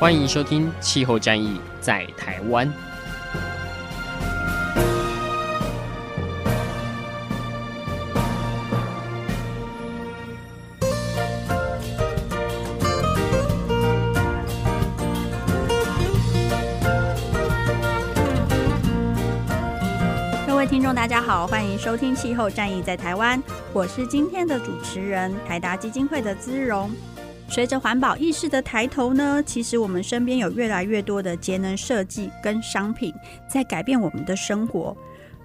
欢迎收听《气候战役在台湾》。各位听众，大家好，欢迎收听《气候战役在台湾》，我是今天的主持人，台达基金会的姿蓉。随着环保意识的抬头呢，其实我们身边有越来越多的节能设计跟商品在改变我们的生活。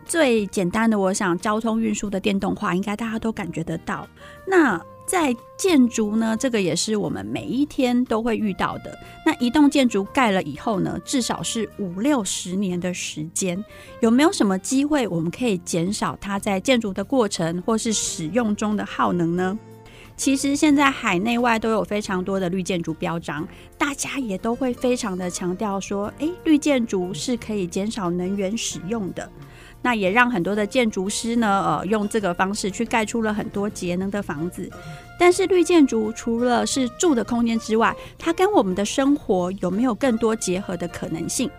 最简单的，我想交通运输的电动化，应该大家都感觉得到。那在建筑呢，这个也是我们每一天都会遇到的。那一栋建筑盖了以后呢，至少是五六十年的时间。有没有什么机会我们可以减少它在建筑的过程或是使用中的耗能呢？其实现在海内外都有非常多的绿建筑标章，大家也都会非常的强调说，诶，绿建筑是可以减少能源使用的。那也让很多的建筑师呢，呃，用这个方式去盖出了很多节能的房子。但是绿建筑除了是住的空间之外，它跟我们的生活有没有更多结合的可能性？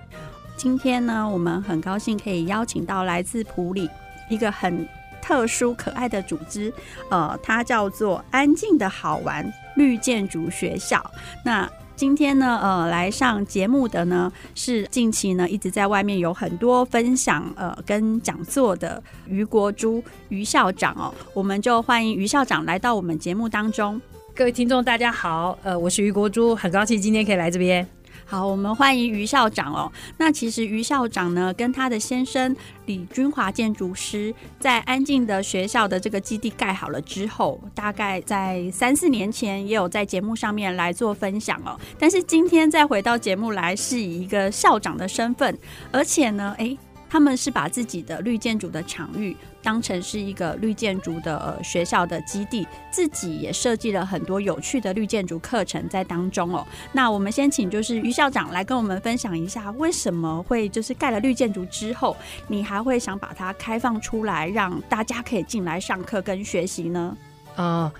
今天呢，我们很高兴可以邀请到来自普里一个很特殊可爱的组织，呃，它叫做“安静的好玩绿建筑学校”。那今天呢，呃，来上节目的呢是近期呢一直在外面有很多分享，呃，跟讲座的余国珠余校长哦，我们就欢迎余校长来到我们节目当中。各位听众，大家好，呃，我是余国珠，很高兴今天可以来这边。好，我们欢迎余校长哦。那其实余校长呢，跟他的先生李君华建筑师，在安静的学校的这个基地盖好了之后，大概在三四年前也有在节目上面来做分享哦。但是今天再回到节目来，是以一个校长的身份，而且呢，诶。他们是把自己的绿建筑的场域当成是一个绿建筑的呃学校的基地，自己也设计了很多有趣的绿建筑课程在当中哦。那我们先请就是于校长来跟我们分享一下，为什么会就是盖了绿建筑之后，你还会想把它开放出来，让大家可以进来上课跟学习呢？啊、呃，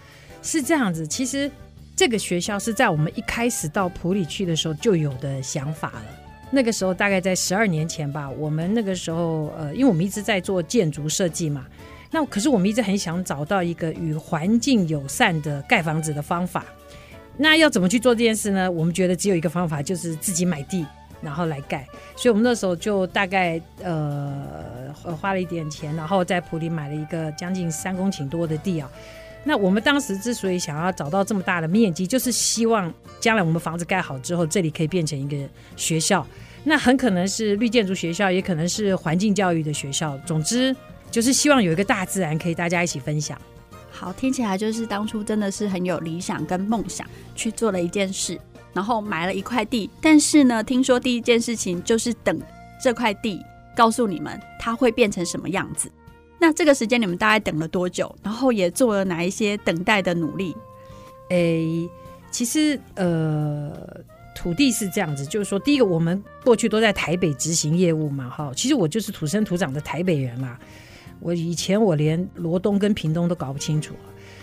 是这样子。其实这个学校是在我们一开始到普里去的时候就有的想法了。那个时候大概在十二年前吧，我们那个时候呃，因为我们一直在做建筑设计嘛，那可是我们一直很想找到一个与环境友善的盖房子的方法。那要怎么去做这件事呢？我们觉得只有一个方法，就是自己买地然后来盖。所以我们那时候就大概呃花了一点钱，然后在普里买了一个将近三公顷多的地啊。那我们当时之所以想要找到这么大的面积，就是希望将来我们房子盖好之后，这里可以变成一个学校。那很可能是绿建筑学校，也可能是环境教育的学校。总之，就是希望有一个大自然可以大家一起分享。好，听起来就是当初真的是很有理想跟梦想去做了一件事，然后买了一块地。但是呢，听说第一件事情就是等这块地告诉你们它会变成什么样子。那这个时间你们大概等了多久？然后也做了哪一些等待的努力？诶，其实呃，土地是这样子，就是说，第一个我们过去都在台北执行业务嘛，哈，其实我就是土生土长的台北人啦。我以前我连罗东跟屏东都搞不清楚，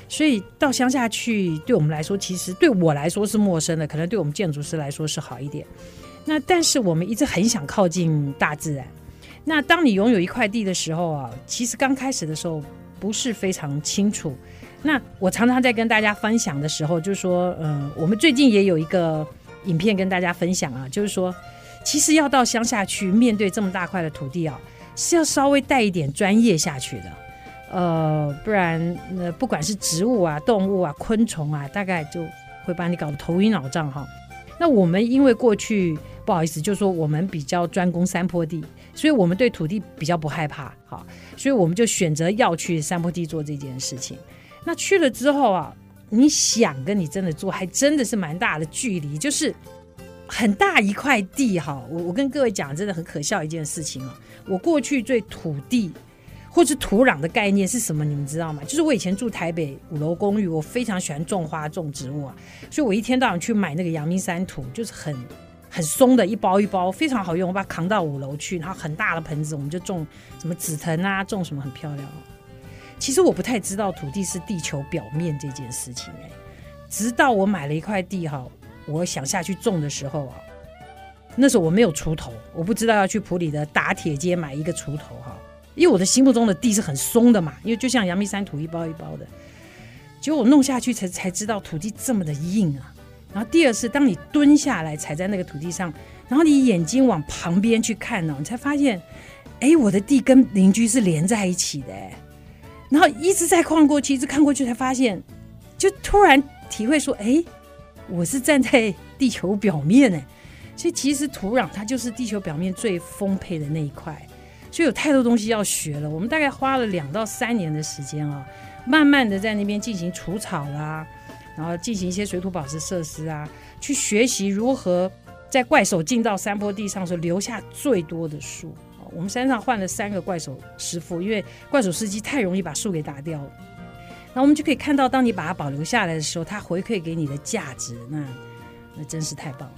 所以到乡下去，对我们来说，其实对我来说是陌生的，可能对我们建筑师来说是好一点。那但是我们一直很想靠近大自然。那当你拥有一块地的时候啊，其实刚开始的时候不是非常清楚。那我常常在跟大家分享的时候，就是说，嗯，我们最近也有一个影片跟大家分享啊，就是说，其实要到乡下去面对这么大块的土地啊，是要稍微带一点专业下去的，呃，不然那不管是植物啊、动物啊、昆虫啊，大概就会把你搞得头晕脑胀哈。那我们因为过去不好意思，就是说我们比较专攻山坡地。所以我们对土地比较不害怕，好，所以我们就选择要去山坡地做这件事情。那去了之后啊，你想跟你真的做，还真的是蛮大的距离，就是很大一块地哈。我我跟各位讲，真的很可笑一件事情啊。我过去对土地或是土壤的概念是什么？你们知道吗？就是我以前住台北五楼公寓，我非常喜欢种花种植物啊，所以我一天到晚去买那个阳明山土，就是很很松的一包一包，非常好用。我把它扛到五楼去，然后很大的盆子，我们就种什么紫藤啊，种什么很漂亮。其实我不太知道土地是地球表面这件事情哎，直到我买了一块地哈，我想下去种的时候啊，那时候我没有锄头，我不知道要去普里的打铁街买一个锄头哈，因为我的心目中的地是很松的嘛，因为就像阳明山土一包一包的，结果我弄下去才才知道土地这么的硬啊。然后第二是当你蹲下来踩在那个土地上，然后你眼睛往旁边去看呢，你才发现，哎，我的地跟邻居是连在一起的。然后一直在看过去，一直看过去，才发现，就突然体会说：“哎，我是站在地球表面呢。”所以其实土壤它就是地球表面最丰沛的那一块，所以有太多东西要学了。我们大概花了两到三年的时间啊，慢慢的在那边进行除草啦，然后进行一些水土保持设施啊，去学习如何在怪手进到山坡地上时候留下最多的树。我们山上换了三个怪手师傅，因为怪手司机太容易把树给打掉了。那我们就可以看到，当你把它保留下来的时候，它回馈给你的价值，那那真是太棒了。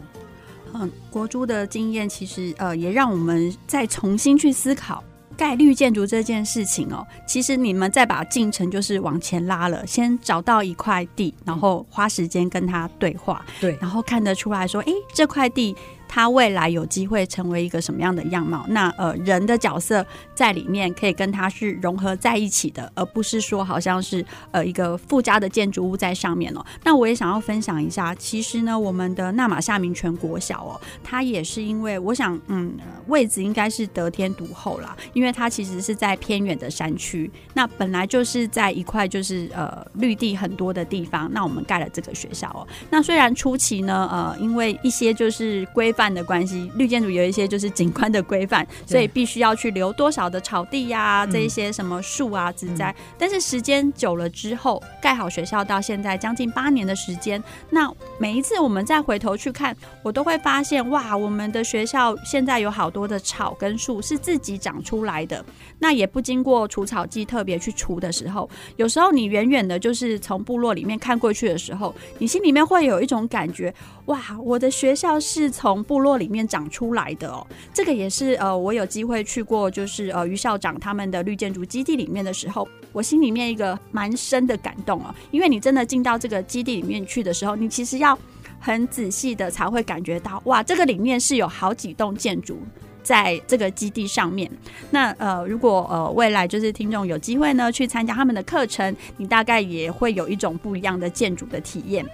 嗯，国珠的经验其实呃，也让我们再重新去思考盖绿建筑这件事情哦。其实你们再把进程就是往前拉了，先找到一块地，然后花时间跟他对话，对，然后看得出来说，哎，这块地。他未来有机会成为一个什么样的样貌？那呃，人的角色在里面可以跟他是融合在一起的，而不是说好像是呃一个附加的建筑物在上面哦。那我也想要分享一下，其实呢，我们的纳玛夏明全国小哦，它也是因为我想，嗯，位置应该是得天独厚啦，因为它其实是在偏远的山区，那本来就是在一块就是呃绿地很多的地方，那我们盖了这个学校哦。那虽然初期呢，呃，因为一些就是规范的关系，绿建筑有一些就是景观的规范，所以必须要去留多少的草地呀、啊，这一些什么树啊、植栽。但是时间久了之后，盖好学校到现在将近八年的时间，那每一次我们再回头去看，我都会发现哇，我们的学校现在有好多的草跟树是自己长出来的，那也不经过除草剂特别去除的时候，有时候你远远的，就是从部落里面看过去的时候，你心里面会有一种感觉，哇，我的学校是从部落里面长出来的哦，这个也是呃，我有机会去过，就是呃于校长他们的绿建筑基地里面的时候，我心里面一个蛮深的感动啊，因为你真的进到这个基地里面去的时候，你其实要很仔细的才会感觉到，哇，这个里面是有好几栋建筑在这个基地上面。那呃，如果呃未来就是听众有机会呢去参加他们的课程，你大概也会有一种不一样的建筑的体验。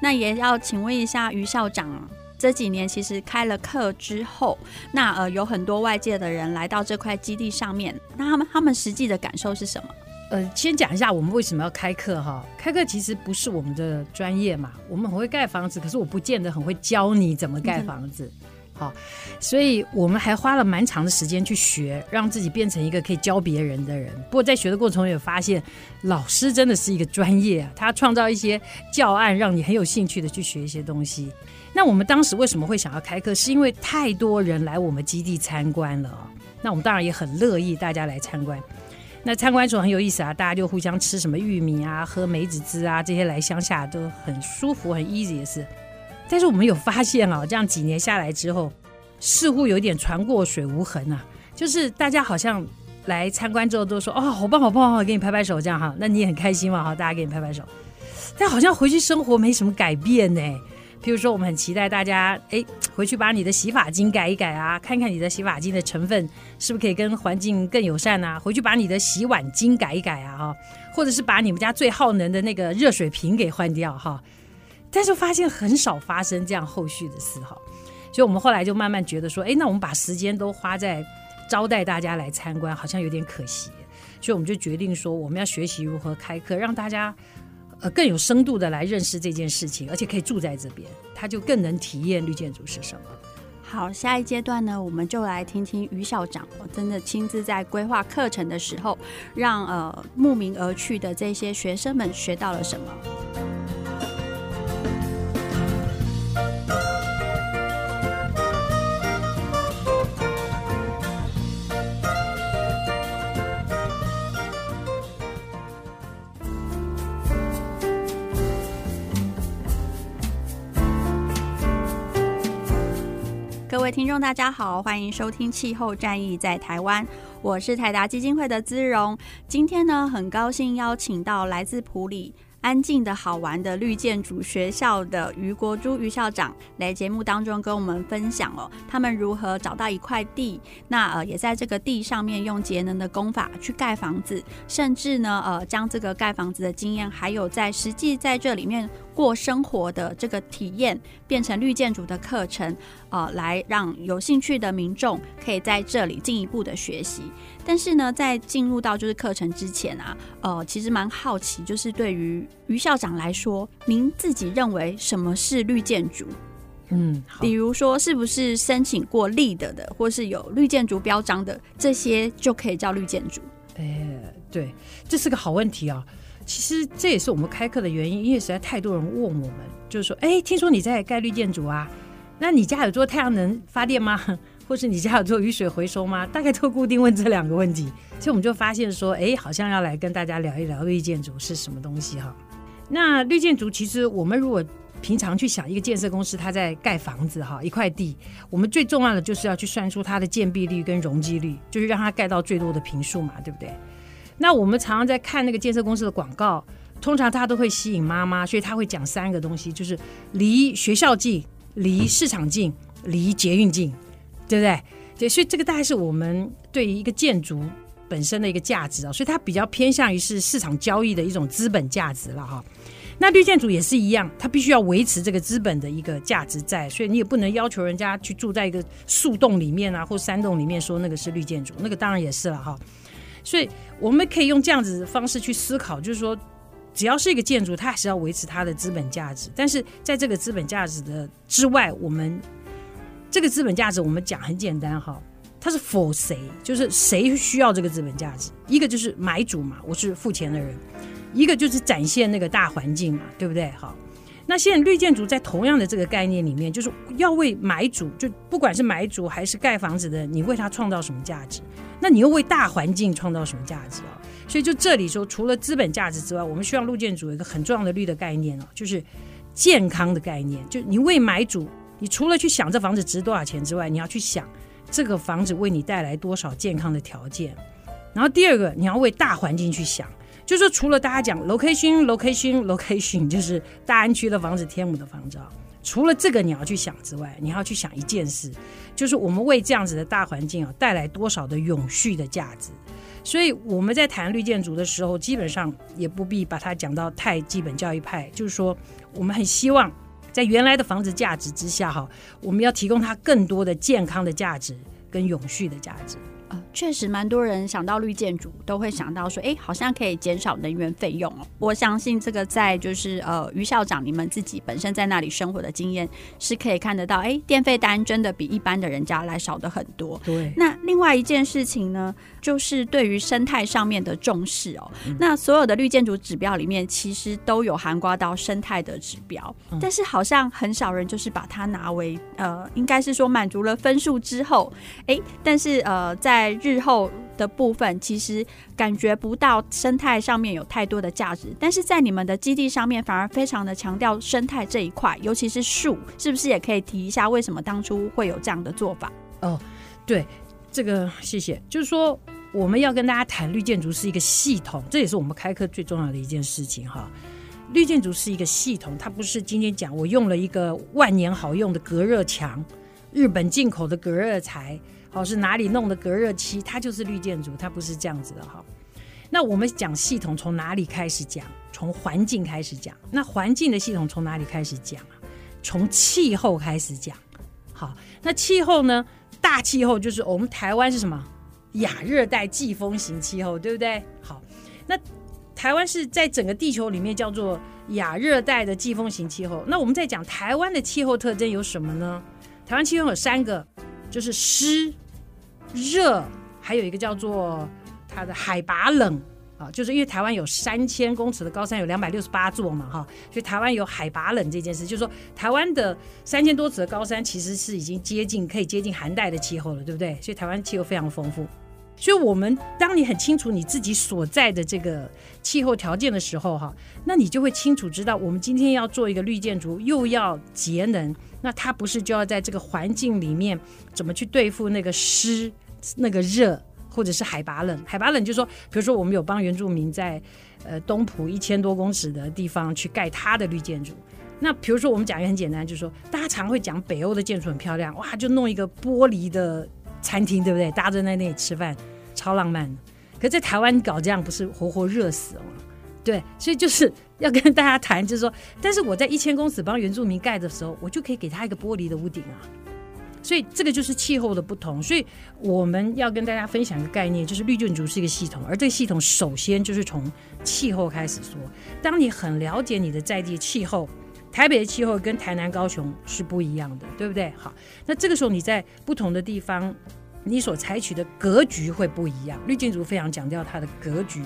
那也要请问一下于校长。这几年其实开了课之后，那呃有很多外界的人来到这块基地上面，那他们他们实际的感受是什么？呃，先讲一下我们为什么要开课哈。开课其实不是我们的专业嘛，我们很会盖房子，可是我不见得很会教你怎么盖房子。嗯好，所以我们还花了蛮长的时间去学，让自己变成一个可以教别人的人。不过在学的过程中也发现，老师真的是一个专业啊，他创造一些教案，让你很有兴趣的去学一些东西。那我们当时为什么会想要开课？是因为太多人来我们基地参观了。那我们当然也很乐意大家来参观。那参观的时候很有意思啊，大家就互相吃什么玉米啊，喝梅子汁啊，这些来乡下都很舒服，很 easy 的事。但是我们有发现啊，这样几年下来之后，似乎有点船过水无痕啊。就是大家好像来参观之后都说：“哦，好棒，好棒，好，给你拍拍手，这样哈。”那你也很开心嘛，哈，大家给你拍拍手。但好像回去生活没什么改变呢。譬如说，我们很期待大家哎，回去把你的洗发精改一改啊，看看你的洗发精的成分是不是可以跟环境更友善啊。回去把你的洗碗精改一改啊，哈，或者是把你们家最耗能的那个热水瓶给换掉哈。但是发现很少发生这样后续的事哈，所以我们后来就慢慢觉得说，哎，那我们把时间都花在招待大家来参观，好像有点可惜，所以我们就决定说，我们要学习如何开课，让大家呃更有深度的来认识这件事情，而且可以住在这边，他就更能体验绿建筑是什么。好，下一阶段呢，我们就来听听于校长，我真的亲自在规划课程的时候，让呃慕名而去的这些学生们学到了什么。听众，大家好，欢迎收听《气候战役在台湾》，我是台达基金会的姿荣。今天呢，很高兴邀请到来自埔里。安静的好玩的绿建筑学校的于国珠于校长来节目当中跟我们分享哦，他们如何找到一块地，那呃也在这个地上面用节能的工法去盖房子，甚至呢呃将这个盖房子的经验，还有在实际在这里面过生活的这个体验，变成绿建筑的课程，呃来让有兴趣的民众可以在这里进一步的学习。但是呢，在进入到就是课程之前啊，呃，其实蛮好奇，就是对于于校长来说，您自己认为什么是绿建筑？嗯，比如说是不是申请过立的的，或是有绿建筑标章的这些就可以叫绿建筑？哎，对，这是个好问题啊。其实这也是我们开课的原因，因为实在太多人问我们，就是说，哎，听说你在盖绿建筑啊？那你家有做太阳能发电吗？或是你家有做雨水回收吗？大概都固定问这两个问题，所以我们就发现说，哎，好像要来跟大家聊一聊绿建筑是什么东西哈。那绿建筑其实我们如果平常去想一个建设公司，它在盖房子哈，一块地，我们最重要的就是要去算出它的建蔽率跟容积率，就是让它盖到最多的坪数嘛，对不对？那我们常常在看那个建设公司的广告，通常他都会吸引妈妈，所以他会讲三个东西，就是离学校近、离市场近、离捷运近。对不对？对，所以这个大概是我们对于一个建筑本身的一个价值啊，所以它比较偏向于是市场交易的一种资本价值了哈。那绿建筑也是一样，它必须要维持这个资本的一个价值在，所以你也不能要求人家去住在一个树洞里面啊，或山洞里面说那个是绿建筑，那个当然也是了哈。所以我们可以用这样子的方式去思考，就是说，只要是一个建筑，它还是要维持它的资本价值，但是在这个资本价值的之外，我们。这个资本价值我们讲很简单哈，它是 for 谁？就是谁需要这个资本价值？一个就是买主嘛，我是付钱的人；一个就是展现那个大环境嘛，对不对？好，那现在绿建筑在同样的这个概念里面，就是要为买主，就不管是买主还是盖房子的，你为他创造什么价值？那你又为大环境创造什么价值啊？所以就这里说，除了资本价值之外，我们需要绿建筑有一个很重要的绿的概念哦，就是健康的概念，就你为买主。你除了去想这房子值多少钱之外，你要去想这个房子为你带来多少健康的条件。然后第二个，你要为大环境去想，就是说除了大家讲 location location location，就是大安区的房子、天母的房子啊，除了这个你要去想之外，你要去想一件事，就是我们为这样子的大环境啊带来多少的永续的价值。所以我们在谈绿建筑的时候，基本上也不必把它讲到太基本教育派，就是说我们很希望。在原来的房子价值之下，哈，我们要提供它更多的健康的价值跟永续的价值。确实，蛮多人想到绿建筑都会想到说，哎，好像可以减少能源费用哦。我相信这个在就是呃，于校长你们自己本身在那里生活的经验是可以看得到，哎，电费单真的比一般的人家来少的很多。对。那另外一件事情呢，就是对于生态上面的重视哦。那所有的绿建筑指标里面，其实都有涵盖到生态的指标，但是好像很少人就是把它拿为呃，应该是说满足了分数之后，哎，但是呃，在在日后的部分，其实感觉不到生态上面有太多的价值，但是在你们的基地上面，反而非常的强调生态这一块，尤其是树，是不是也可以提一下为什么当初会有这样的做法？哦，对，这个谢谢。就是说，我们要跟大家谈绿建筑是一个系统，这也是我们开课最重要的一件事情哈。绿建筑是一个系统，它不是今天讲我用了一个万年好用的隔热墙，日本进口的隔热材。好，是哪里弄的隔热漆？它就是绿建筑，它不是这样子的哈。那我们讲系统从哪里开始讲？从环境开始讲。那环境的系统从哪里开始讲啊？从气候开始讲。好，那气候呢？大气候就是我们台湾是什么？亚热带季风型气候，对不对？好，那台湾是在整个地球里面叫做亚热带的季风型气候。那我们在讲台湾的气候特征有什么呢？台湾气候有三个，就是湿、热，还有一个叫做它的海拔冷。啊，就是因为台湾有三千公尺的高山，有两百六十八座嘛，哈，所以台湾有海拔冷这件事，就是说台湾的三千多尺的高山其实是已经接近可以接近寒带的气候了，对不对？所以台湾气候非常丰富。所以，我们当你很清楚你自己所在的这个气候条件的时候，哈，那你就会清楚知道，我们今天要做一个绿建筑，又要节能，那他不是就要在这个环境里面怎么去对付那个湿、那个热？或者是海拔冷，海拔冷就是说，比如说我们有帮原住民在呃东埔一千多公尺的地方去盖他的绿建筑。那比如说我们讲一个很简单，就是说大家常会讲北欧的建筑很漂亮，哇，就弄一个玻璃的餐厅，对不对？大家在那里吃饭，超浪漫。可在台湾搞这样不是活活热死了吗？对，所以就是要跟大家谈，就是说，但是我在一千公尺帮原住民盖的时候，我就可以给他一个玻璃的屋顶啊。所以这个就是气候的不同，所以我们要跟大家分享一个概念，就是绿建筑是一个系统，而这个系统首先就是从气候开始说。当你很了解你的在地气候，台北的气候跟台南、高雄是不一样的，对不对？好，那这个时候你在不同的地方，你所采取的格局会不一样。绿建筑非常强调它的格局，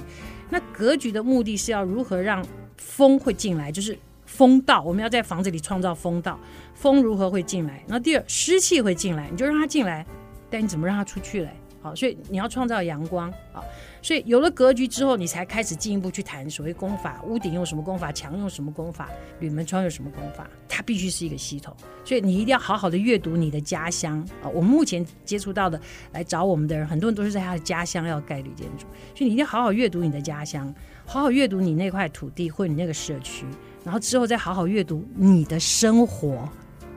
那格局的目的是要如何让风会进来，就是。风道，我们要在房子里创造风道，风如何会进来？那第二，湿气会进来，你就让它进来，但你怎么让它出去嘞？所以你要创造阳光啊。所以有了格局之后，你才开始进一步去谈所谓功法，屋顶用什么功法，墙用什么功法，铝门窗用什么功法，它必须是一个系统。所以你一定要好好的阅读你的家乡啊。我们目前接触到的来找我们的人，很多人都是在他的家乡要盖绿建筑，所以你一定要好好阅读你的家乡，好好阅读你那块土地或你那个社区。然后之后再好好阅读你的生活，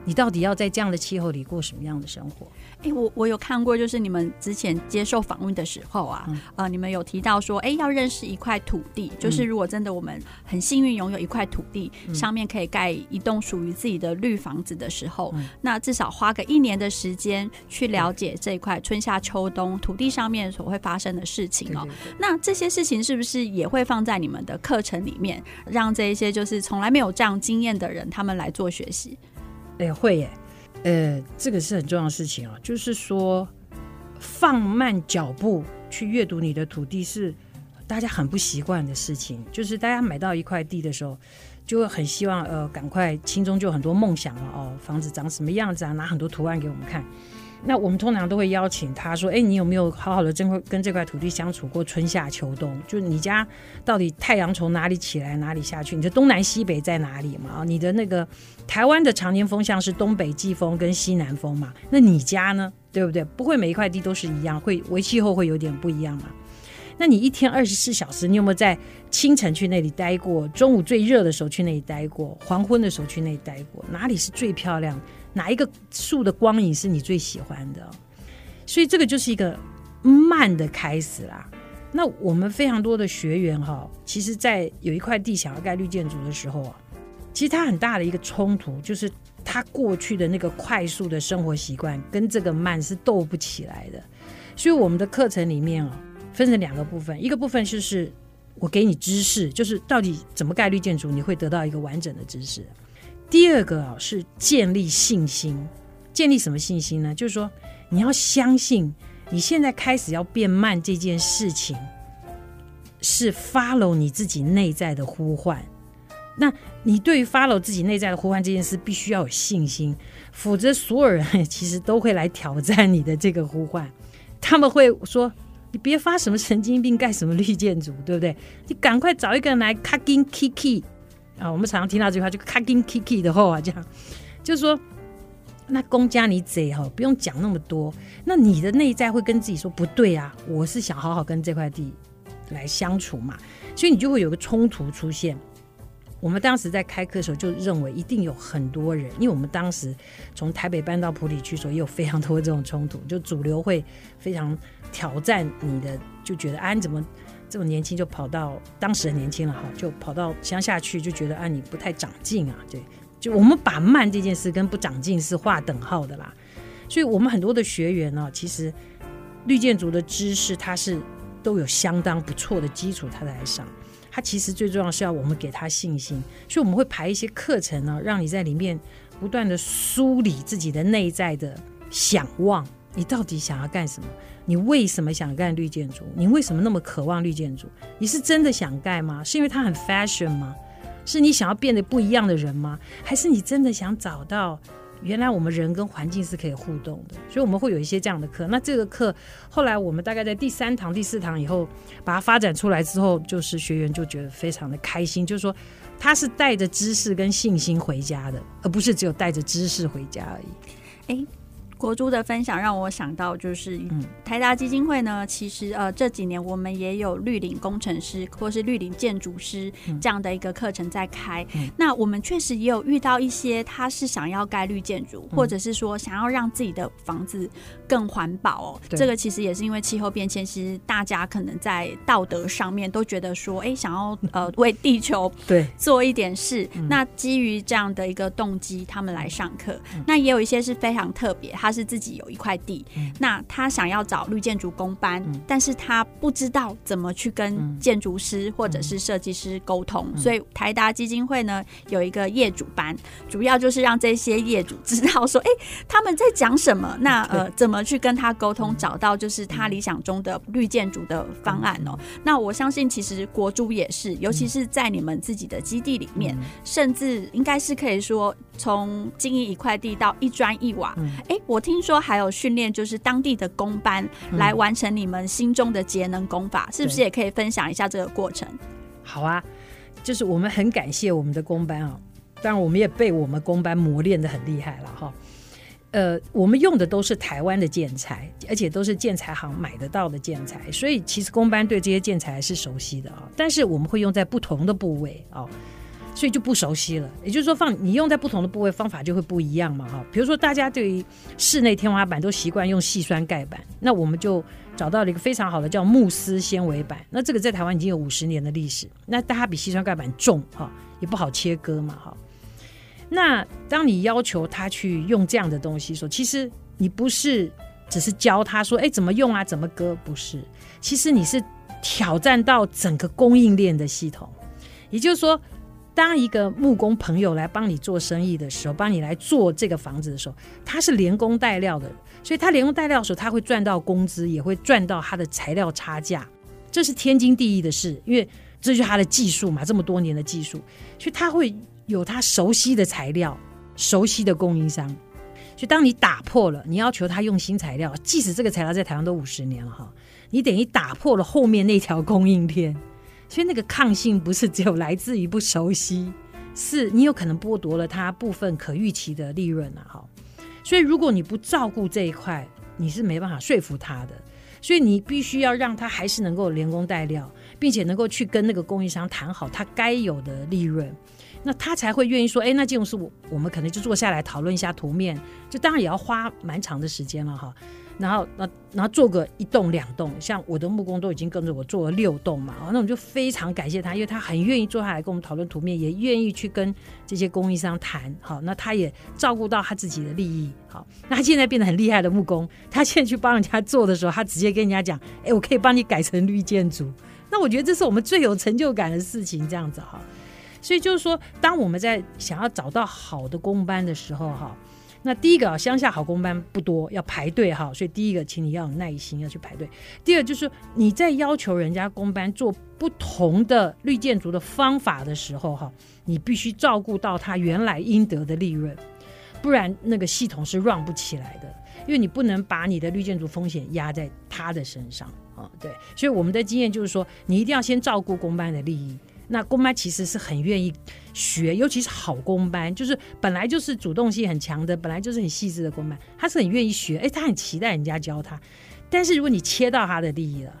你到底要在这样的气候里过什么样的生活？哎，我我有看过，就是你们之前接受访问的时候啊，嗯、呃，你们有提到说，哎，要认识一块土地，就是如果真的我们很幸运拥有一块土地，嗯、上面可以盖一栋属于自己的绿房子的时候，嗯、那至少花个一年的时间去了解这一块春夏秋冬土地上面所会发生的事情哦。对对对，那这些事情是不是也会放在你们的课程里面，让这一些就是从来没有这样经验的人，他们来做学习？哎，会耶。呃，这个是很重要的事情啊，就是说放慢脚步去阅读你的土地是大家很不习惯的事情。就是大家买到一块地的时候，就会很希望呃赶快，心中就很多梦想了哦，房子长什么样子啊，拿很多图案给我们看。那我们通常都会邀请他说：“哎，你有没有好好的真跟这块土地相处过春夏秋冬？就你家到底太阳从哪里起来，哪里下去？你的东南西北在哪里嘛？你的那个台湾的常年风向是东北季风跟西南风嘛？那你家呢？对不对？不会每一块地都是一样，会为气候会有点不一样嘛？那你一天二十四小时，你有没有在清晨去那里待过？中午最热的时候去那里待过？黄昏的时候去那里待过？哪里是最漂亮？”哪一个树的光影是你最喜欢的？所以这个就是一个慢的开始啦。那我们非常多的学员哈，其实，在有一块地想要盖绿建筑的时候啊，其实他很大的一个冲突就是他过去的那个快速的生活习惯跟这个慢是斗不起来的。所以我们的课程里面啊，分成两个部分，一个部分就是我给你知识，就是到底怎么盖绿建筑，你会得到一个完整的知识。第二个啊，是建立信心，建立什么信心呢？就是说你要相信，你现在开始要变慢这件事情，是 follow 你自己内在的呼唤。那你对于 follow 自己内在的呼唤这件事，必须要有信心，否则所有人其实都会来挑战你的这个呼唤。他们会说：“你别发什么神经病，盖什么绿建筑，对不对？你赶快找一个人来卡金 kiki。”啊，我们常常听到这句话，就卡丁 kiki 的话，这样就是说，那公家你贼哈，不用讲那么多。那你的内在会跟自己说，不对啊，我是想好好跟这块地来相处嘛，所以你就会有个冲突出现。我们当时在开课的时候就认为，一定有很多人，因为我们当时从台北搬到埔里去的时候，也有非常多这种冲突，就主流会非常挑战你的，就觉得啊，你怎么？这么年轻就跑到当时很年轻了哈，就跑到乡下去，就觉得啊，你不太长进啊，对，就我们把慢这件事跟不长进是划等号的啦。所以我们很多的学员呢，其实绿建筑的知识他是都有相当不错的基础，他来上。他其实最重要是要我们给他信心，所以我们会排一些课程呢，让你在里面不断的梳理自己的内在的想望，你到底想要干什么？你为什么想干绿建筑？你为什么那么渴望绿建筑？你是真的想盖吗？是因为它很 fashion 吗？是你想要变得不一样的人吗？还是你真的想找到原来我们人跟环境是可以互动的？所以我们会有一些这样的课。那这个课后来我们大概在第三堂、第四堂以后把它发展出来之后，就是学员就觉得非常的开心，就是说他是带着知识跟信心回家的，而不是只有带着知识回家而已。诶。国珠的分享让我想到，就是台达基金会呢，其实呃这几年我们也有绿领工程师或是绿领建筑师这样的一个课程在开。那我们确实也有遇到一些，他是想要盖绿建筑，或者是说想要让自己的房子更环保哦。这个其实也是因为气候变迁，其实大家可能在道德上面都觉得说，哎，想要呃为地球 对做一点事。那基于这样的一个动机，他们来上课。那也有一些是非常特别，他。他是自己有一块地，嗯、那他想要找绿建筑工班，嗯、但是他不知道怎么去跟建筑师或者是设计师沟通，嗯、所以台达基金会呢有一个业主班，主要就是让这些业主知道说，哎、欸，他们在讲什么，那呃怎么去跟他沟通，找到就是他理想中的绿建筑的方案哦。那我相信其实国珠也是，尤其是在你们自己的基地里面，甚至应该是可以说从经营一块地到一砖一瓦，哎、欸，我。听说还有训练，就是当地的工班来完成你们心中的节能工法，嗯、是不是也可以分享一下这个过程？好啊，就是我们很感谢我们的工班啊，当然我们也被我们工班磨练的很厉害了哈。呃，我们用的都是台湾的建材，而且都是建材行买得到的建材，所以其实工班对这些建材是熟悉的啊。但是我们会用在不同的部位啊。所以就不熟悉了，也就是说，放你用在不同的部位，方法就会不一样嘛，哈。比如说，大家对于室内天花板都习惯用细酸盖板，那我们就找到了一个非常好的叫慕斯纤维板。那这个在台湾已经有五十年的历史，那它比细酸盖板重，哈，也不好切割嘛，哈。那当你要求他去用这样的东西说，其实你不是只是教他说，哎，怎么用啊，怎么割，不是，其实你是挑战到整个供应链的系统，也就是说。当一个木工朋友来帮你做生意的时候，帮你来做这个房子的时候，他是连工带料的，所以他连工带料的时候，他会赚到工资，也会赚到他的材料差价，这是天经地义的事，因为这就是他的技术嘛，这么多年的技术，所以他会有他熟悉的材料、熟悉的供应商。所以当你打破了，你要求他用新材料，即使这个材料在台湾都五十年了哈，你等于打破了后面那条供应链。所以那个抗性不是只有来自于不熟悉，是你有可能剥夺了它部分可预期的利润啊！哈，所以如果你不照顾这一块，你是没办法说服他的。所以你必须要让他还是能够连工带料，并且能够去跟那个供应商谈好他该有的利润，那他才会愿意说：“哎，那这种事我我们可能就坐下来讨论一下图面，就当然也要花蛮长的时间了哈。”然后，那然后做个一栋两栋，像我的木工都已经跟着我做了六栋嘛，那我们就非常感谢他，因为他很愿意坐下来跟我们讨论图面，也愿意去跟这些供应商谈。好，那他也照顾到他自己的利益。好，那他现在变得很厉害的木工，他现在去帮人家做的时候，他直接跟人家讲：“哎，我可以帮你改成绿建筑。”那我觉得这是我们最有成就感的事情，这样子哈。所以就是说，当我们在想要找到好的工班的时候，哈。那第一个啊，乡下好工班不多，要排队哈，所以第一个，请你要有耐心，要去排队。第二就是你在要求人家工班做不同的绿建筑的方法的时候哈，你必须照顾到他原来应得的利润，不然那个系统是 run 不起来的，因为你不能把你的绿建筑风险压在他的身上啊。对，所以我们的经验就是说，你一定要先照顾公班的利益。那工班其实是很愿意学，尤其是好工班，就是本来就是主动性很强的，本来就是很细致的工班，他是很愿意学，哎，他很期待人家教他。但是如果你切到他的利益了，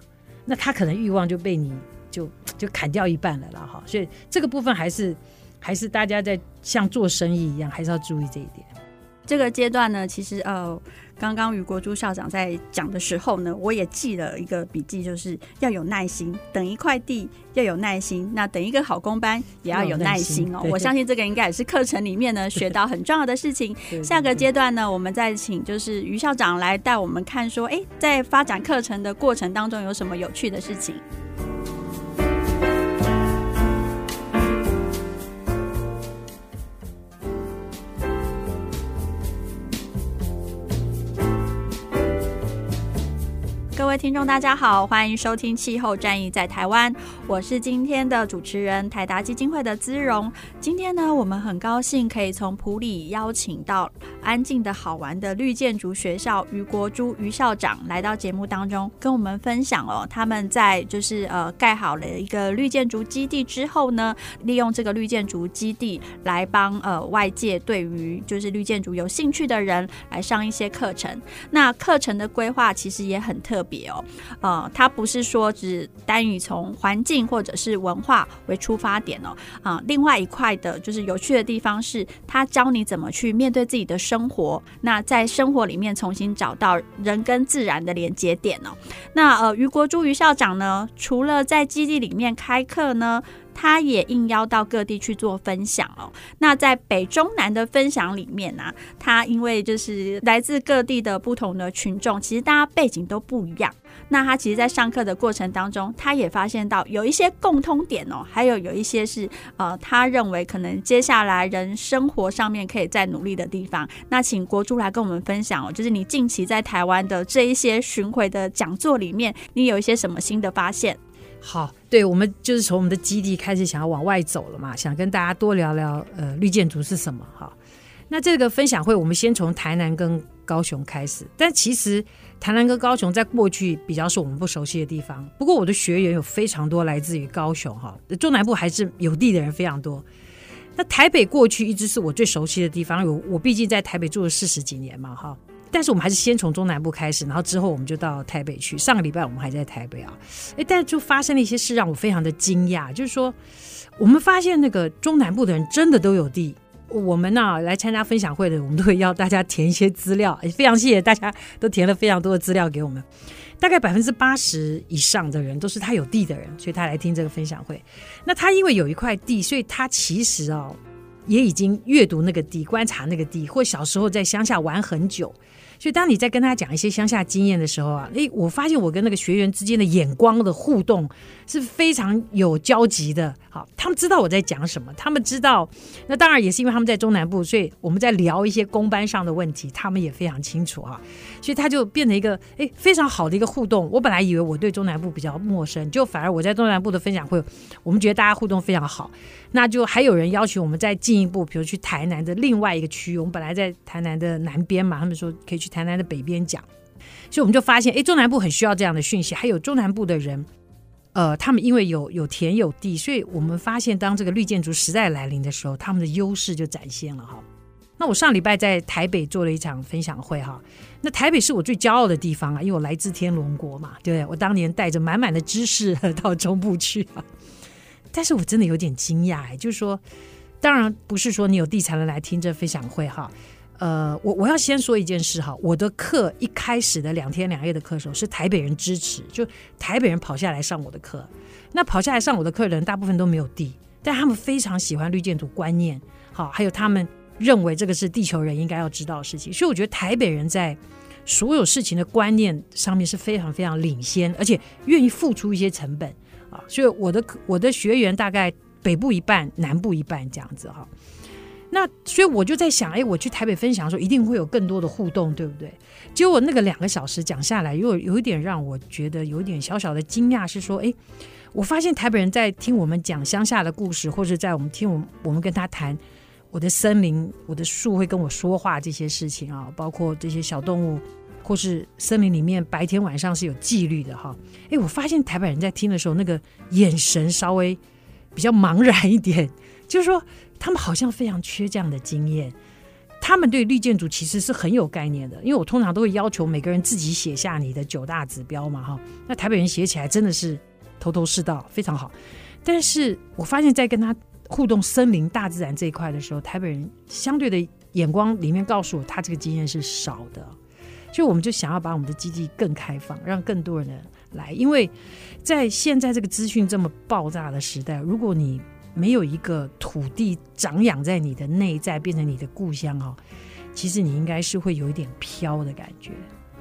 那他可能欲望就被你就就砍掉一半了了哈。所以这个部分还是还是大家在像做生意一样，还是要注意这一点。这个阶段呢，其实呃。刚刚于国珠校长在讲的时候呢，我也记了一个笔记，就是要有耐心，等一块地要有耐心，那等一个好工班也要有耐心哦。我相信这个应该也是课程里面呢学到很重要的事情。下个阶段呢，我们再请就是于校长来带我们看说，哎，在发展课程的过程当中有什么有趣的事情。各位听众，大家好，欢迎收听《气候战役在台湾》，我是今天的主持人台达基金会的姿荣。今天呢，我们很高兴可以从普里邀请到安静的好玩的绿建筑学校余国珠余校长来到节目当中，跟我们分享哦，他们在就是呃盖好了一个绿建筑基地之后呢，利用这个绿建筑基地来帮呃外界对于就是绿建筑有兴趣的人来上一些课程。那课程的规划其实也很特别哦，呃，它不是说只单于从环境或者是文化为出发点哦，啊、另外一块的就是有趣的地方是，它教你怎么去面对自己的生活，那在生活里面重新找到人跟自然的连接点哦。那呃，于国珠于校长呢，除了在基地里面开课呢，他也应邀到各地去做分享哦。那在北中南的分享里面呢、他因为就是来自各地的不同的群众，其实大家背景都不一样。那他其实，在上课的过程当中，他也发现到有一些共通点哦，还有有一些是呃，他认为可能接下来人生活上面可以再努力的地方。那请国珠来跟我们分享哦，就是你近期在台湾的这一些巡回的讲座里面，你有一些什么新的发现？好，对，我们就是从我们的基地开始想要往外走了嘛，想跟大家多聊聊呃绿建筑是什么哈。那这个分享会，我们先从台南跟高雄开始，但其实台南跟高雄在过去比较是我们不熟悉的地方。不过我的学员有非常多来自于高雄哈，中南部还是有地的人非常多。那台北过去一直是我最熟悉的地方，有我毕竟在台北住了四十几年嘛哈。但是我们还是先从中南部开始，然后之后我们就到台北去。上个礼拜我们还在台北啊，哎，但就发生了一些事让我非常的惊讶，就是说我们发现那个中南部的人真的都有地。我们呢、来参加分享会的，我们都会要大家填一些资料，也非常谢谢大家都填了非常多的资料给我们。大概百分之八十以上的人都是他有地的人，所以他来听这个分享会。那他因为有一块地，所以他其实哦也已经阅读那个地，观察那个地，或小时候在乡下玩很久。所以，当你在跟他讲一些乡下经验的时候啊，诶，我发现我跟那个学员之间的眼光的互动是非常有交集的。好，他们知道我在讲什么，他们知道。那当然也是因为他们在中南部，所以我们在聊一些工班上的问题，他们也非常清楚啊。所以他就变成一个诶非常好的一个互动。我本来以为我对中南部比较陌生，就反而我在中南部的分享会，我们觉得大家互动非常好。那就还有人要求我们再进一步，比如去台南的另外一个区域。我们本来在台南的南边嘛，他们说可以去台南的北边讲，所以我们就发现，哎，中南部很需要这样的讯息。还有中南部的人，呃，他们因为有有田有地，所以我们发现，当这个绿建筑时代来临的时候，他们的优势就展现了哈。那我上礼拜在台北做了一场分享会哈，那台北是我最骄傲的地方啊，因为我来自天龙国嘛，对不对？我当年带着满满的知识 到中部去啊。但是我真的有点惊讶哎，就是说，当然不是说你有地才能来听这分享会哈。呃，我我要先说一件事哈，我的课一开始的两天两夜的课时候是台北人支持，就台北人跑下来上我的课。那跑下来上我的课的人大部分都没有地，但他们非常喜欢绿建筑观念，好，还有他们认为这个是地球人应该要知道的事情。所以我觉得台北人在所有事情的观念上面是非常非常领先，而且愿意付出一些成本。啊，所以我的我的学员大概北部一半，南部一半这样子哈。那所以我就在想，哎，我去台北分享的时候，一定会有更多的互动，对不对？结果那个两个小时讲下来，又有一点让我觉得有一点小小的惊讶，是说，哎，我发现台北人在听我们讲乡下的故事，或者在我们听我我们跟他谈我的森林、我的树会跟我说话这些事情啊，包括这些小动物。或是森林里面白天晚上是有纪律的哈，哎，我发现台北人在听的时候，那个眼神稍微比较茫然一点，就是说他们好像非常缺这样的经验。他们对绿建筑其实是很有概念的，因为我通常都会要求每个人自己写下你的九大指标嘛哈。那台北人写起来真的是头头是道，非常好。但是我发现，在跟他互动森林大自然这一块的时候，台北人相对的眼光里面告诉我，他这个经验是少的。就我们就想要把我们的基地更开放，让更多人来，因为在现在这个资讯这么爆炸的时代，如果你没有一个土地长养在你的内在，变成你的故乡哦，其实你应该是会有一点飘的感觉。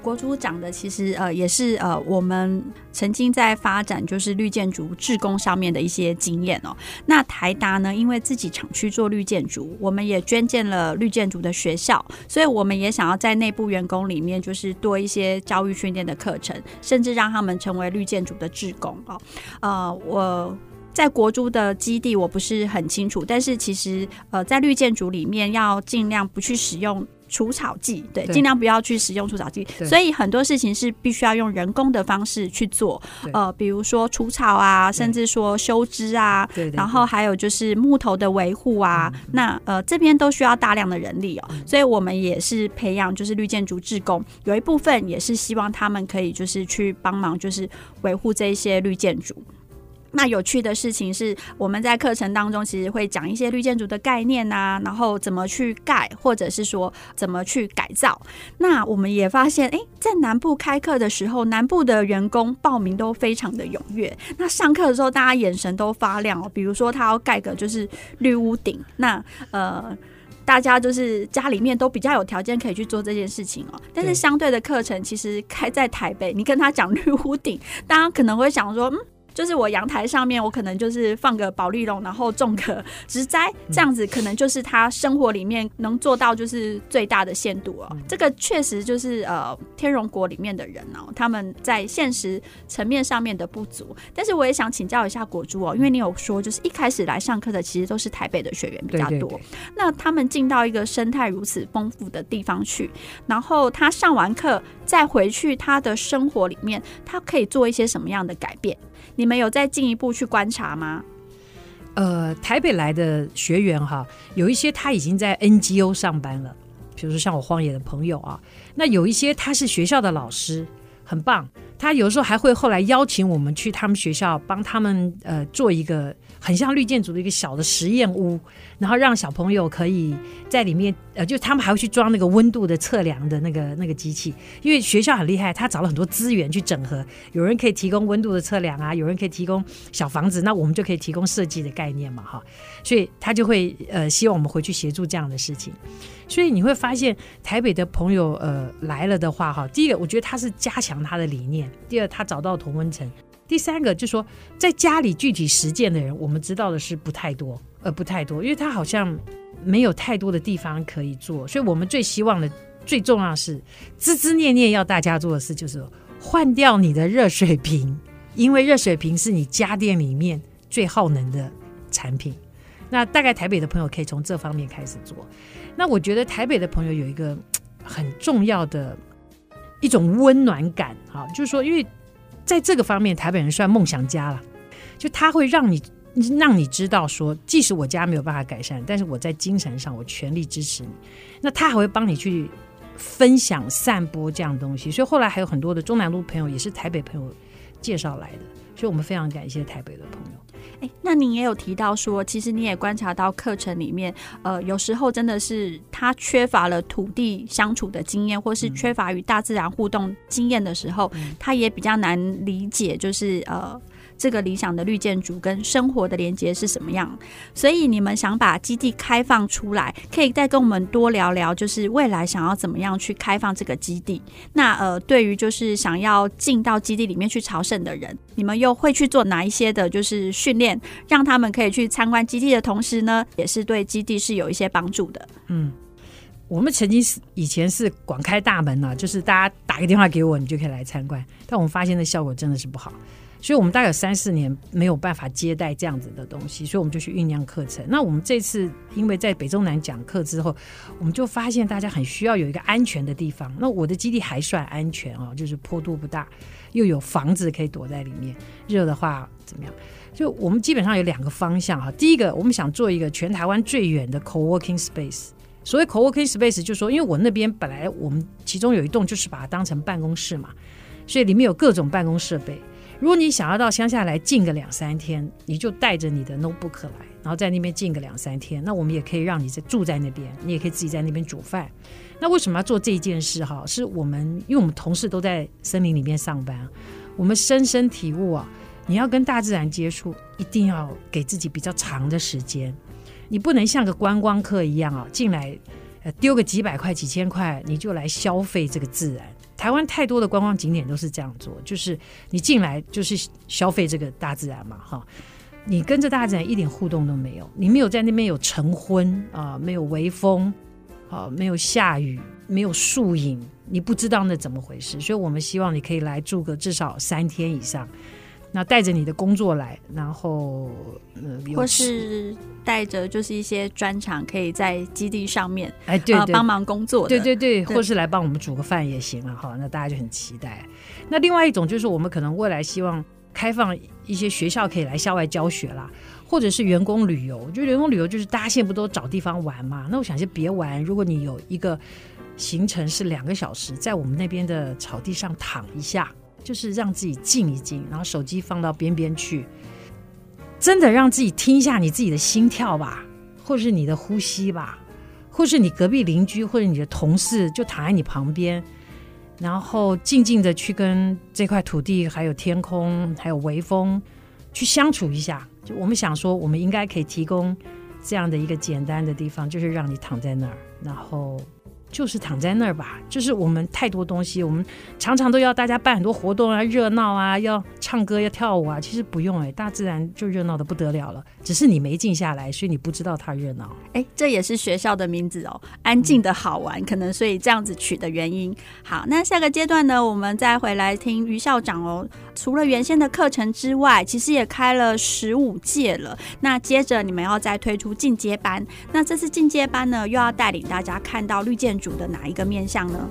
国主讲的其实呃也是呃我们曾经在发展就是绿建筑志工上面的一些经验哦。那台达呢，因为自己厂区做绿建筑，我们也捐建了绿建筑的学校，所以我们也想要在内部员工里面就是多一些教育训练的课程，甚至让他们成为绿建筑的志工哦。呃，我在国主的基地我不是很清楚，但是其实呃在绿建筑里面要尽量不去使用。除草剂，对，尽量不要去使用除草剂。所以很多事情是必须要用人工的方式去做，呃，比如说除草啊，甚至说修枝啊，然后还有就是木头的维护啊，那呃这边都需要大量的人力哦。嗯、所以我们也是培养就是绿建筑志工，有一部分也是希望他们可以就是去帮忙，就是维护这一些绿建筑。那有趣的事情是，我们在课程当中其实会讲一些绿建筑的概念啊，然后怎么去盖，或者是说怎么去改造。那我们也发现，诶，在南部开课的时候，南部的员工报名都非常的踊跃。那上课的时候，大家眼神都发亮哦。比如说，他要盖个就是绿屋顶，那呃，大家就是家里面都比较有条件可以去做这件事情哦。但是相对的课程，其实开在台北，你跟他讲绿屋顶，大家可能会想说，嗯。就是我阳台上面，我可能就是放个保丽龙，然后种个植栽，这样子可能就是他生活里面能做到就是最大的限度哦。这个确实就是呃天荣国里面的人哦，他们在现实层面上面的不足。但是我也想请教一下国珠哦，因为你有说就是一开始来上课的其实都是台北的学员比较多，那他们进到一个生态如此丰富的地方去，然后他上完课再回去他的生活里面，他可以做一些什么样的改变？你们有再进一步去观察吗？呃，台北来的学员哈，有一些他已经在 NGO 上班了，比如说像我荒野的朋友啊，那有一些他是学校的老师，很棒。他有时候还会后来邀请我们去他们学校帮他们呃做一个。很像绿建筑的一个小的实验屋，然后让小朋友可以在里面，呃，就他们还会去装那个温度的测量的那个那个机器，因为学校很厉害，他找了很多资源去整合，有人可以提供温度的测量啊，有人可以提供小房子，那我们就可以提供设计的概念嘛，哈，所以他就会呃希望我们回去协助这样的事情，所以你会发现台北的朋友呃来了的话，哈，第一个我觉得他是加强他的理念，第二他找到同温层。第三个就是说，在家里具体实践的人，我们知道的是不太多，呃，不太多，因为他好像没有太多的地方可以做，所以我们最希望的、最重要的是，孜孜念念要大家做的事，就是换掉你的热水瓶，因为热水瓶是你家电里面最耗能的产品。那大概台北的朋友可以从这方面开始做。那我觉得台北的朋友有一个很重要的一种温暖感，哈，就是说，因为。在这个方面，台北人算梦想家了。就他会让你让你知道说，即使我家没有办法改善，但是我在精神上我全力支持你。那他还会帮你去分享、散播这样东西。所以后来还有很多的中南路朋友，也是台北朋友介绍来的。所以我们非常感谢台北的朋友。哎，那您也有提到说，其实你也观察到课程里面，呃，有时候真的是他缺乏了土地相处的经验，或是缺乏与大自然互动经验的时候，嗯、他也比较难理解，就是呃。这个理想的绿建筑跟生活的连接是什么样？所以你们想把基地开放出来，可以再跟我们多聊聊，就是未来想要怎么样去开放这个基地。那呃，对于就是想要进到基地里面去朝圣的人，你们又会去做哪一些的，就是训练，让他们可以去参观基地的同时呢，也是对基地是有一些帮助的。嗯，我们曾经是以前是广开大门呢，就是大家打个电话给我，你就可以来参观。但我们发现的效果真的是不好。所以，我们大概有三四年没有办法接待这样子的东西，所以我们就去酝酿课程。那我们这次因为在北中南讲课之后，我们就发现大家很需要有一个安全的地方。那我的基地还算安全哦，就是坡度不大，又有房子可以躲在里面。热的话怎么样？就我们基本上有两个方向哈。第一个，我们想做一个全台湾最远的 co-working space。所谓 co-working space，就是说，因为我那边本来我们其中有一栋就是把它当成办公室嘛，所以里面有各种办公设备。如果你想要到乡下来静个两三天，你就带着你的 notebook 来，然后在那边静个两三天。那我们也可以让你在住在那边，你也可以自己在那边煮饭。那为什么要做这一件事？哈，是我们因为我们同事都在森林里面上班，我们深深体悟啊，你要跟大自然接触，一定要给自己比较长的时间。你不能像个观光客一样啊，进来呃丢个几百块、几千块，你就来消费这个自然。台湾太多的观光景点都是这样做，就是你进来就是消费这个大自然嘛，哈，你跟着大自然一点互动都没有，你没有在那边有晨昏啊，没有微风，啊，没有下雨，没有树影，你不知道那怎么回事。所以我们希望你可以来住个至少三天以上。那带着你的工作来，然后，呃，或是带着就是一些专场，可以在基地上面，哎，对，对，帮忙工作的，对对对，或是来帮我们煮个饭也行了哈。那大家就很期待。那另外一种就是我们可能未来希望开放一些学校可以来校外教学啦，或者是员工旅游。就员工旅游就是大家现在不都找地方玩嘛？那我想先别玩，如果你有一个行程是两个小时，在我们那边的草地上躺一下。就是让自己静一静，然后手机放到边边去，真的让自己听一下你自己的心跳吧，或是你的呼吸吧，或是你隔壁邻居或者你的同事就躺在你旁边，然后静静的去跟这块土地、还有天空、还有微风去相处一下。就我们想说，我们应该可以提供这样的一个简单的地方，就是让你躺在那儿，然后。就是躺在那儿吧，就是我们太多东西，我们常常都要大家办很多活动啊，热闹啊，要唱歌要跳舞啊，其实不用哎、大自然就热闹得不得了了，只是你没静下来，所以你不知道它热闹。哎，这也是学校的名字哦，安静的好玩，可能所以这样子取的原因。好，那下个阶段呢，我们再回来听于校长哦。除了原先的课程之外，其实也开了十五届了。那接着你们要再推出进阶班，那这次进阶班呢，又要带领大家看到绿箭主的哪一个面相呢？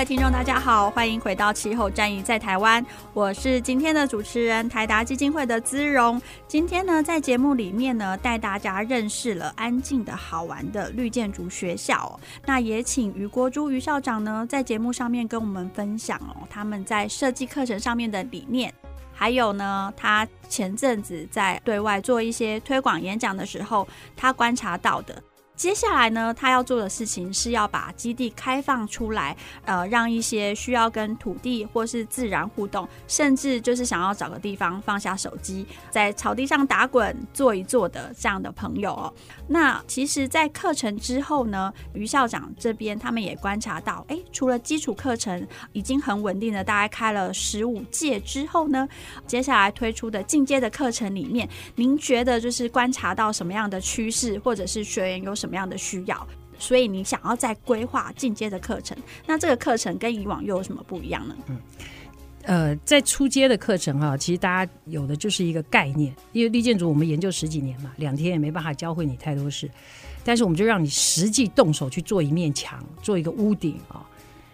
位听众，大家好，欢迎回到气候战役在台湾，我是今天的主持人台达基金会的姿荣。今天呢，在节目里面呢，带大家认识了安静的好玩的绿建筑学校。那也请于国珠于校长呢，在节目上面跟我们分享哦，他们在设计课程上面的理念，还有呢，他前阵子在对外做一些推广演讲的时候，他观察到的。接下来呢，他要做的事情是要把基地开放出来，呃，让一些需要跟土地或是自然互动，甚至就是想要找个地方放下手机，在草地上打滚坐一坐的这样的朋友。那其实，在课程之后呢，于校长这边他们也观察到，诶，除了基础课程已经很稳定的，大概开了十五届之后呢，接下来推出的进阶的课程里面，您觉得就是观察到什么样的趋势，或者是学员有什么？什么样的需要，所以你想要再规划进阶的课程，那这个课程跟以往又有什么不一样呢？嗯，呃，在初阶的课程哈，其实大家有的就是一个概念，因为绿建筑我们研究十几年嘛，两天也没办法教会你太多事，但是我们就让你实际动手去做一面墙，做一个屋顶啊。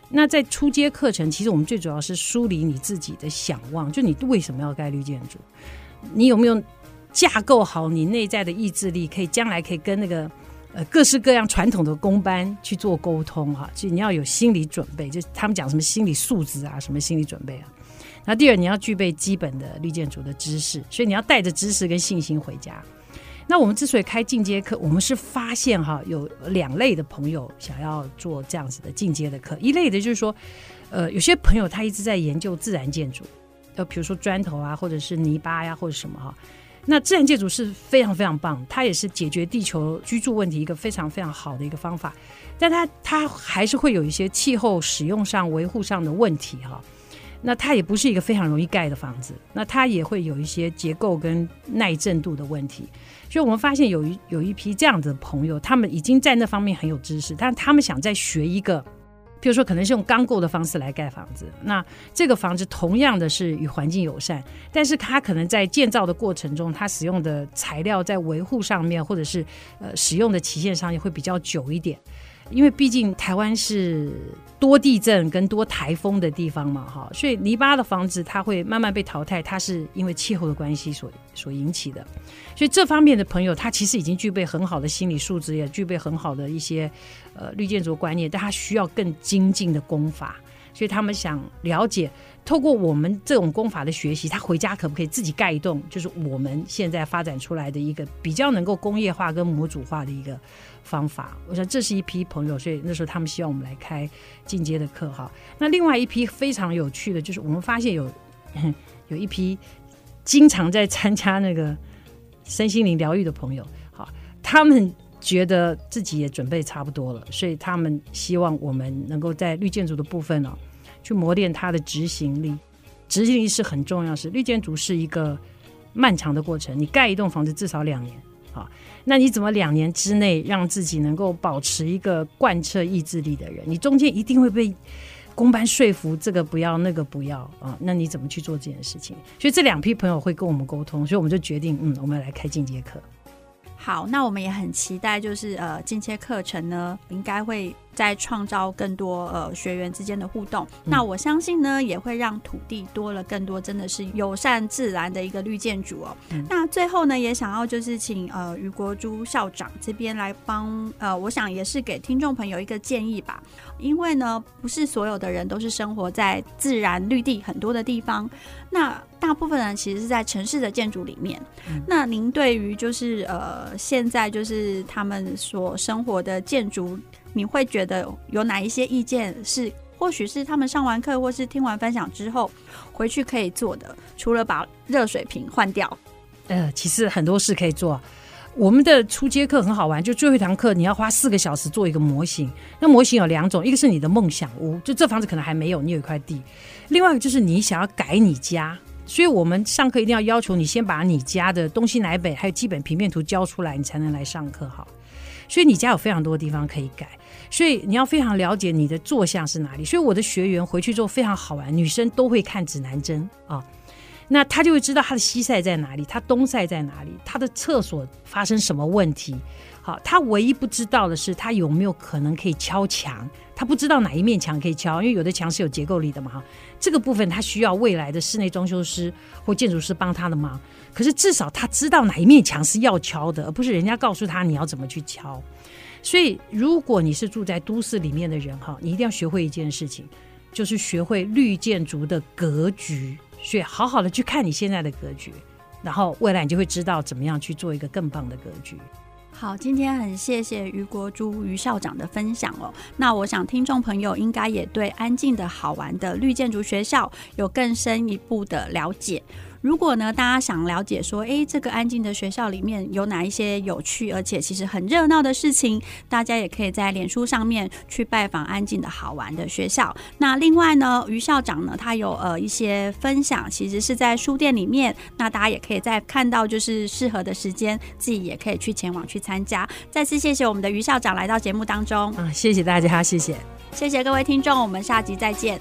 那在初阶课程，其实我们最主要是梳理你自己的想望，就你为什么要盖绿建筑，你有没有架构好你内在的意志力，可以将来可以跟那个。呃，各式各样传统的工班去做沟通哈，所以你要有心理准备，就他们讲什么心理素质啊，什么心理准备啊。那第二，你要具备基本的绿建筑的知识，所以你要带着知识跟信心回家。那我们之所以开进阶课，我们是发现哈，有两类的朋友想要做这样子的进阶的课，一类的就是说，呃，有些朋友他一直在研究自然建筑，呃，比如说砖头啊，或者是泥巴呀，或者什么哈。那自然建筑是非常非常棒，它也是解决地球居住问题一个非常非常好的一个方法，但它它还是会有一些气候使用上、维护上的问题哈。那它也不是一个非常容易盖的房子，那它也会有一些结构跟耐震度的问题。所以我们发现有一有一批这样的朋友，他们已经在那方面很有知识，但他们想再学一个。比如说，可能是用钢构的方式来盖房子，那这个房子同样的是与环境友善，但是它可能在建造的过程中，它使用的材料在维护上面，或者是呃使用的期限上也会比较久一点。因为毕竟台湾是多地震跟多台风的地方嘛，哈，所以泥巴的房子它会慢慢被淘汰，它是因为气候的关系所所引起的。所以这方面的朋友，他其实已经具备很好的心理素质，也具备很好的一些呃绿建筑观念，但他需要更精进的功法。所以他们想了解，透过我们这种功法的学习，他回家可不可以自己盖一栋，就是我们现在发展出来的一个比较能够工业化跟模组化的一个方法。我想这是一批朋友，所以那时候他们希望我们来开进阶的课哈。那另外一批非常有趣的，就是我们发现有 有一批经常在参加那个身心灵疗愈的朋友，好，他们。觉得自己也准备差不多了，所以他们希望我们能够在绿建筑的部分哦，去磨练他的执行力。执行力是很重要，是绿建筑是一个漫长的过程。你盖一栋房子至少两年，啊，那你怎么两年之内让自己能够保持一个贯彻意志力的人？你中间一定会被公班说服，这个不要，那个不要啊，那你怎么去做这件事情？所以这两批朋友会跟我们沟通，所以我们就决定，嗯，我们来开进阶课。好，那我们也很期待，就是呃，进阶课程呢，应该会再创造更多呃学员之间的互动。嗯。那我相信呢，也会让土地多了更多真的是友善自然的一个绿建筑哦。嗯。那最后呢，也想要就是请呃于国珠校长这边来帮呃，我想也是给听众朋友一个建议吧，因为呢，不是所有的人都是生活在自然绿地很多的地方。那大部分人其实是在城市的建筑里面。嗯、那您对于就是呃现在就是他们所生活的建筑，你会觉得有哪一些意见是或许是他们上完课或是听完分享之后回去可以做的？除了把热水瓶换掉，呃，其实很多事可以做。我们的初阶课很好玩，就最后一堂课你要花四个小时做一个模型。那模型有两种，一个是你的梦想屋，就这房子可能还没有，你有一块地；另外一个就是你想要改你家，所以我们上课一定要要求你先把你家的东西南北还有基本平面图交出来，你才能来上课。好，所以你家有非常多的地方可以改，所以你要非常了解你的坐向是哪里。所以我的学员回去之后非常好玩，女生都会看指南针啊。那他就会知道他的西晒在哪里，他东晒在哪里，他的厕所发生什么问题。好，他唯一不知道的是他有没有可能可以敲墙，他不知道哪一面墙可以敲，因为有的墙是有结构力的嘛。哈，这个部分他需要未来的室内装修师或建筑师帮他的忙。可是至少他知道哪一面墙是要敲的，而不是人家告诉他你要怎么去敲。所以，如果你是住在都市里面的人，哈，你一定要学会一件事情，就是学会绿建筑的格局。所以好好的去看你现在的格局，然后未来你就会知道怎么样去做一个更棒的格局。好，今天很谢谢于国珠于校长的分享哦。那我想听众朋友应该也对安静的好玩的绿建筑学校有更深一步的了解。如果呢，大家想了解说，哎，这个安静的学校里面有哪一些有趣而且其实很热闹的事情，大家也可以在脸书上面去拜访安静的好玩的学校。那另外呢，于校长呢，他有呃一些分享，其实是在书店里面，那大家也可以在看到就是适合的时间，自己也可以去前往去参加。再次谢谢我们的于校长来到节目当中，啊，谢谢大家，谢谢，谢谢各位听众，我们下集再见。